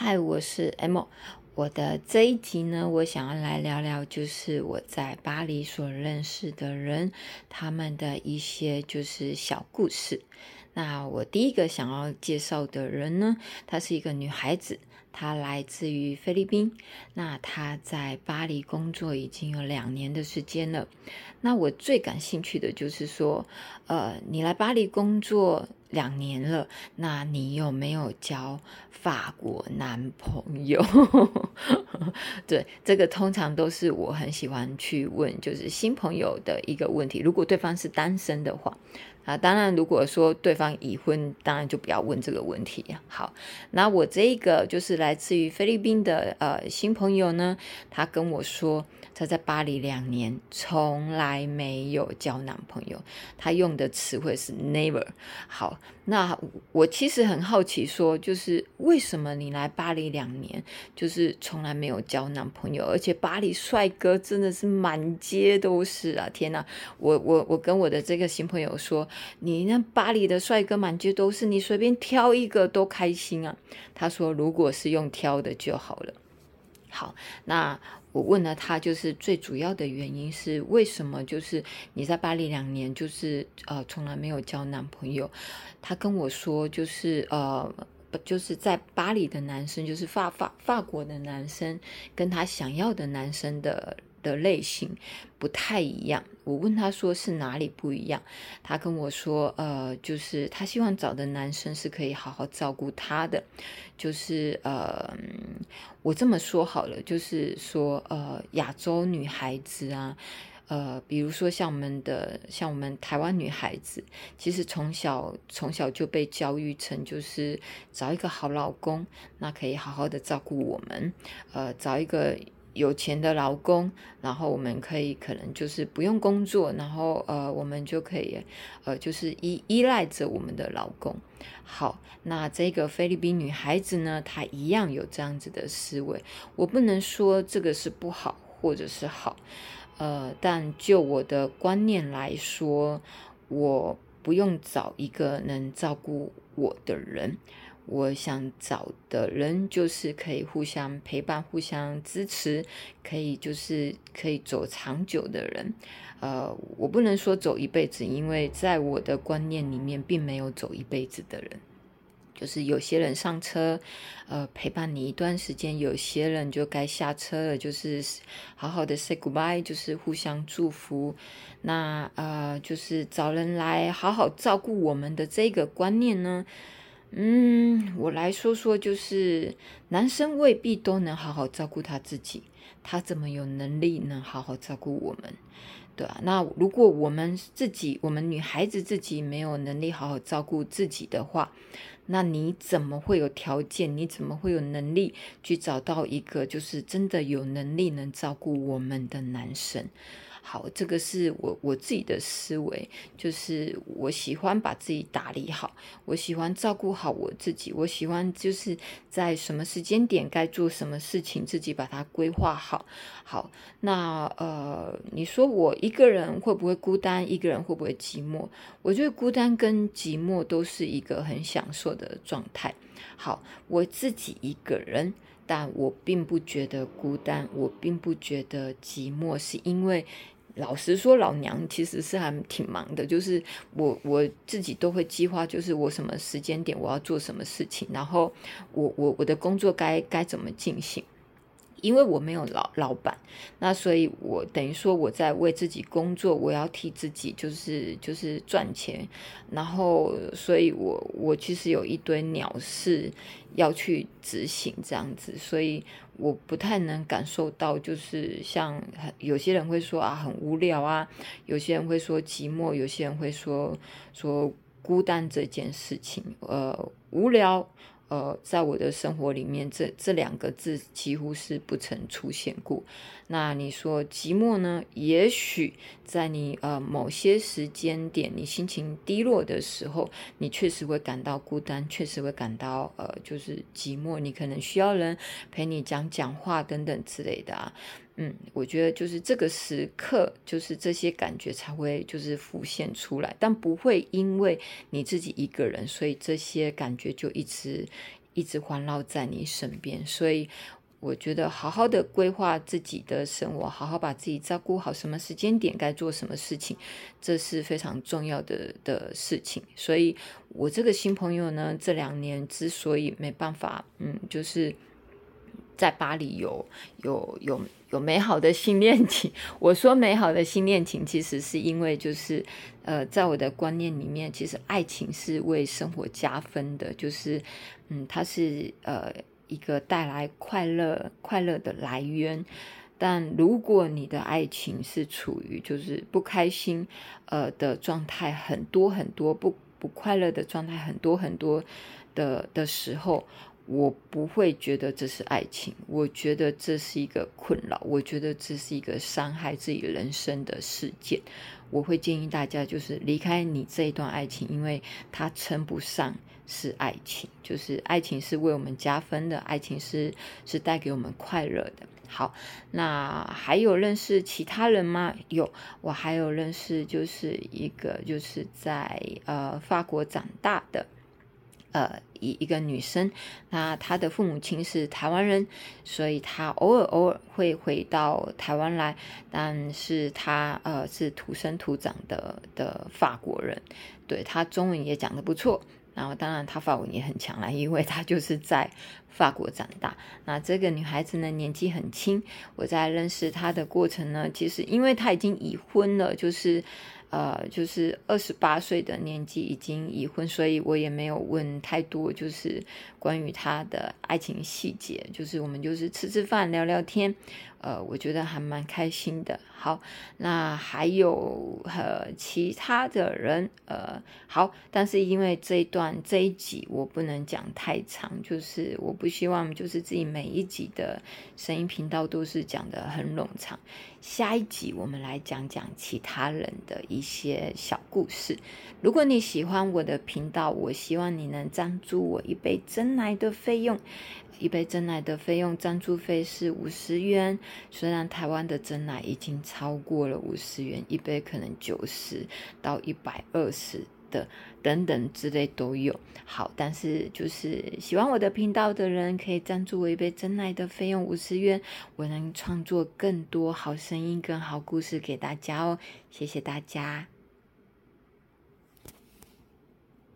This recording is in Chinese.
嗨，我是 M。我的这一集呢，我想要来聊聊，就是我在巴黎所认识的人，他们的一些就是小故事。那我第一个想要介绍的人呢，她是一个女孩子，他来自于菲律宾。那他在巴黎工作已经有两年的时间了。那我最感兴趣的就是说，呃，你来巴黎工作。两年了，那你有没有交法国男朋友？对，这个通常都是我很喜欢去问，就是新朋友的一个问题。如果对方是单身的话，啊，当然如果说对方已婚，当然就不要问这个问题。好，那我这个就是来来自于菲律宾的呃新朋友呢，他跟我说。他在巴黎两年，从来没有交男朋友。他用的词汇是 never。好，那我其实很好奇，说就是为什么你来巴黎两年，就是从来没有交男朋友？而且巴黎帅哥真的是满街都是啊！天哪，我我我跟我的这个新朋友说，你那巴黎的帅哥满街都是，你随便挑一个都开心啊。他说，如果是用用挑的就好了。好，那。我问了他，就是最主要的原因是为什么？就是你在巴黎两年，就是呃从来没有交男朋友。他跟我说，就是呃，就是在巴黎的男生，就是法法法国的男生，跟他想要的男生的。的类型不太一样。我问他说是哪里不一样，他跟我说，呃，就是他希望找的男生是可以好好照顾他的，就是呃，我这么说好了，就是说，呃，亚洲女孩子啊，呃，比如说像我们的，像我们台湾女孩子，其实从小从小就被教育成，就是找一个好老公，那可以好好的照顾我们，呃，找一个。有钱的老公，然后我们可以可能就是不用工作，然后呃，我们就可以呃，就是依依赖着我们的老公。好，那这个菲律宾女孩子呢，她一样有这样子的思维。我不能说这个是不好或者是好，呃，但就我的观念来说，我不用找一个能照顾我的人。我想找的人就是可以互相陪伴、互相支持，可以就是可以走长久的人。呃，我不能说走一辈子，因为在我的观念里面，并没有走一辈子的人。就是有些人上车，呃，陪伴你一段时间；有些人就该下车了，就是好好的 say goodbye，就是互相祝福。那呃，就是找人来好好照顾我们的这个观念呢？嗯，我来说说，就是男生未必都能好好照顾他自己，他怎么有能力能好好照顾我们？对啊，那如果我们自己，我们女孩子自己没有能力好好照顾自己的话，那你怎么会有条件？你怎么会有能力去找到一个就是真的有能力能照顾我们的男生？好，这个是我我自己的思维，就是我喜欢把自己打理好，我喜欢照顾好我自己，我喜欢就是在什么时间点该做什么事情，自己把它规划好。好，那呃，你说我一个人会不会孤单？一个人会不会寂寞？我觉得孤单跟寂寞都是一个很享受的状态。好，我自己一个人，但我并不觉得孤单，我并不觉得寂寞，是因为。老实说，老娘其实是还挺忙的，就是我我自己都会计划，就是我什么时间点我要做什么事情，然后我我我的工作该该怎么进行。因为我没有老老板，那所以我等于说我在为自己工作，我要替自己就是就是赚钱，然后所以我我其实有一堆鸟事要去执行这样子，所以我不太能感受到就是像有些人会说啊很无聊啊，有些人会说寂寞，有些人会说说孤单这件事情，呃无聊。呃，在我的生活里面，这这两个字几乎是不曾出现过。那你说寂寞呢？也许在你呃某些时间点，你心情低落的时候，你确实会感到孤单，确实会感到呃就是寂寞。你可能需要人陪你讲讲话等等之类的啊。嗯，我觉得就是这个时刻，就是这些感觉才会就是浮现出来，但不会因为你自己一个人，所以这些感觉就一直一直环绕在你身边。所以我觉得好好的规划自己的生活，好好把自己照顾好，什么时间点该做什么事情，这是非常重要的的事情。所以我这个新朋友呢，这两年之所以没办法，嗯，就是在巴黎有有有。有美好的新恋情，我说美好的新恋情，其实是因为就是，呃，在我的观念里面，其实爱情是为生活加分的，就是，嗯，它是呃一个带来快乐快乐的来源。但如果你的爱情是处于就是不开心呃的状态很多很多不不快乐的状态很多很多的的时候。我不会觉得这是爱情，我觉得这是一个困扰，我觉得这是一个伤害自己人生的事件。我会建议大家就是离开你这一段爱情，因为它称不上是爱情。就是爱情是为我们加分的，爱情是是带给我们快乐的。好，那还有认识其他人吗？有，我还有认识，就是一个就是在呃法国长大的。呃，一一个女生，那她的父母亲是台湾人，所以她偶尔偶尔会回到台湾来，但是她呃是土生土长的的法国人，对她中文也讲得不错，然后当然她法文也很强啦，因为她就是在法国长大。那这个女孩子呢年纪很轻，我在认识她的过程呢，其实因为她已经已婚了，就是。呃，就是二十八岁的年纪已经已婚，所以我也没有问太多，就是关于他的爱情细节。就是我们就是吃吃饭、聊聊天，呃，我觉得还蛮开心的。好，那还有和其他的人，呃，好，但是因为这一段这一集我不能讲太长，就是我不希望就是自己每一集的声音频道都是讲的很冗长。下一集我们来讲讲其他人的一些小故事。如果你喜欢我的频道，我希望你能赞助我一杯真奶的费用。一杯真奶的费用赞助费是五十元，虽然台湾的真奶已经超过了五十元一杯，可能九十到一百二十。的等等之类都有，好，但是就是喜欢我的频道的人可以赞助我一杯真奶的费用五十元，我能创作更多好声音跟好故事给大家哦，谢谢大家。